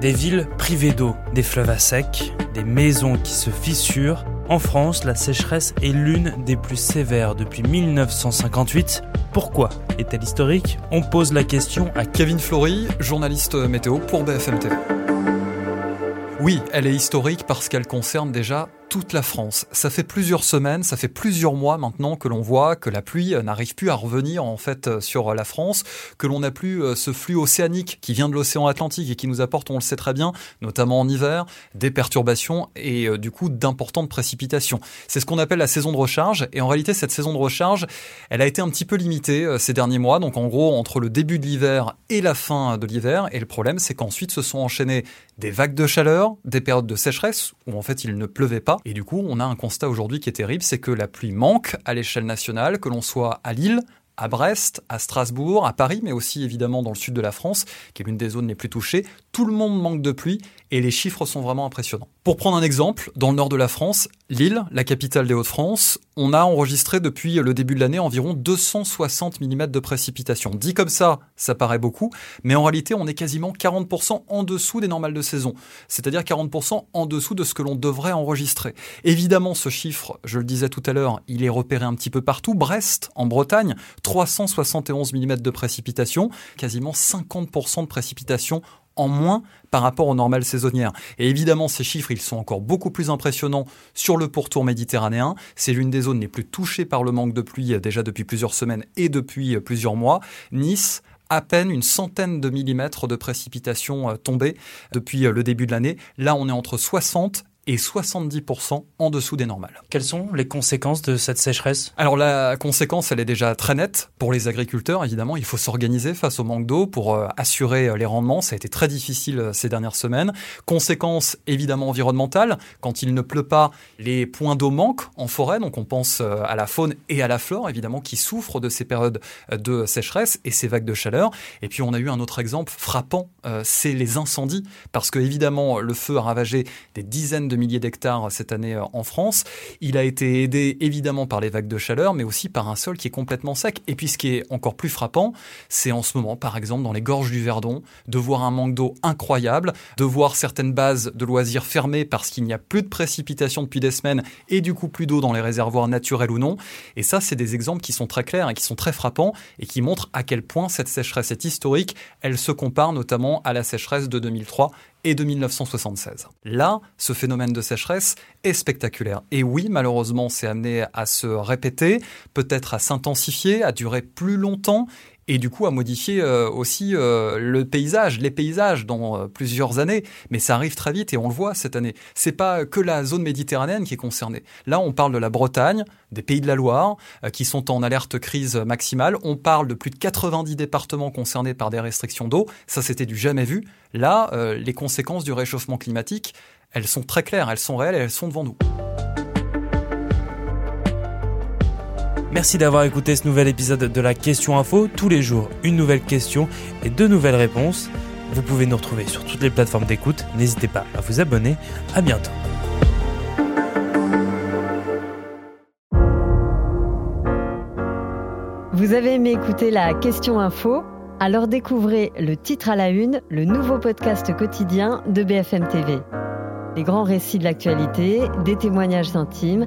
Des villes privées d'eau, des fleuves à sec, des maisons qui se fissurent. En France, la sécheresse est l'une des plus sévères depuis 1958. Pourquoi est-elle historique? On pose la question à Kevin Flory, journaliste météo pour BFM TV. Oui, elle est historique parce qu'elle concerne déjà toute la France. Ça fait plusieurs semaines, ça fait plusieurs mois maintenant que l'on voit que la pluie euh, n'arrive plus à revenir en fait euh, sur la France, que l'on n'a plus euh, ce flux océanique qui vient de l'océan Atlantique et qui nous apporte, on le sait très bien, notamment en hiver, des perturbations et du coup d'importantes précipitations. C'est ce qu'on appelle la saison de recharge et en réalité cette saison de recharge, elle a été un petit peu limitée ces derniers mois, donc en gros entre le début de l'hiver et la fin de l'hiver et le problème c'est qu'ensuite se sont enchaînées des vagues de chaleur, des périodes de sécheresse où en fait il ne pleuvait pas et du coup, on a un constat aujourd'hui qui est terrible, c'est que la pluie manque à l'échelle nationale, que l'on soit à Lille, à Brest, à Strasbourg, à Paris, mais aussi évidemment dans le sud de la France, qui est l'une des zones les plus touchées. Tout le monde manque de pluie et les chiffres sont vraiment impressionnants. Pour prendre un exemple, dans le nord de la France, Lille, la capitale des Hauts-de-France, on a enregistré depuis le début de l'année environ 260 mm de précipitations. Dit comme ça, ça paraît beaucoup, mais en réalité, on est quasiment 40% en dessous des normales de saison, c'est-à-dire 40% en dessous de ce que l'on devrait enregistrer. Évidemment, ce chiffre, je le disais tout à l'heure, il est repéré un petit peu partout. Brest, en Bretagne, 371 mm de précipitations, quasiment 50% de précipitations moins par rapport aux normales saisonnières. Et évidemment, ces chiffres, ils sont encore beaucoup plus impressionnants sur le pourtour méditerranéen. C'est l'une des zones les plus touchées par le manque de pluie euh, déjà depuis plusieurs semaines et depuis euh, plusieurs mois. Nice, à peine une centaine de millimètres de précipitations euh, tombées depuis le début de l'année. Là, on est entre 60 et 70% en dessous des normales. Quelles sont les conséquences de cette sécheresse? Alors la conséquence, elle est déjà très nette pour les agriculteurs. Évidemment, il faut s'organiser face au manque d'eau pour euh, assurer euh, les rendements. Ça a été très difficile euh, ces dernières semaines. Conséquence évidemment environnementale. Quand il ne pleut pas, les points d'eau manquent en forêt. Donc on pense à la faune et à la flore, évidemment, qui souffrent de ces périodes de sécheresse et ces vagues de chaleur. Et puis on a eu un autre exemple frappant, c'est les incendies. Parce que évidemment, le feu a ravagé des dizaines de milliers d'hectares cette année euh, en France. Il a été aidé évidemment par les vagues de chaleur, mais aussi par un sol qui est complètement sec. Et puis ce qui est encore plus frappant, c'est en ce moment, par exemple, dans les gorges du Verdon, de voir un manque d'eau incroyable, de voir certaines bases de loisirs fermées parce qu'il n'y a plus de précipitations depuis des semaines et du coup plus d'eau dans les réservoirs naturels ou non. Et ça, c'est des exemples qui sont très clairs et qui sont très frappants et qui montrent à quel point cette sécheresse est historique. Elle se compare notamment à la sécheresse de 2003 et de 1976. Là, ce phénomène de sécheresse est spectaculaire. Et oui, malheureusement, c'est amené à se répéter, peut-être à s'intensifier, à durer plus longtemps et du coup à modifier euh, aussi euh, le paysage, les paysages dans euh, plusieurs années. Mais ça arrive très vite et on le voit cette année. C'est pas que la zone méditerranéenne qui est concernée. Là, on parle de la Bretagne, des Pays de la Loire, qui sont en alerte crise maximale. On parle de plus de 90 départements concernés par des restrictions d'eau. Ça, c'était du jamais vu. Là, les conséquences du réchauffement climatique, elles sont très claires, elles sont réelles et elles sont devant nous. Merci d'avoir écouté ce nouvel épisode de la Question Info. Tous les jours, une nouvelle question et deux nouvelles réponses. Vous pouvez nous retrouver sur toutes les plateformes d'écoute. N'hésitez pas à vous abonner. À bientôt. Vous avez aimé écouter la Question Info? Alors découvrez le titre à la une, le nouveau podcast quotidien de BFM TV. Les grands récits de l'actualité, des témoignages intimes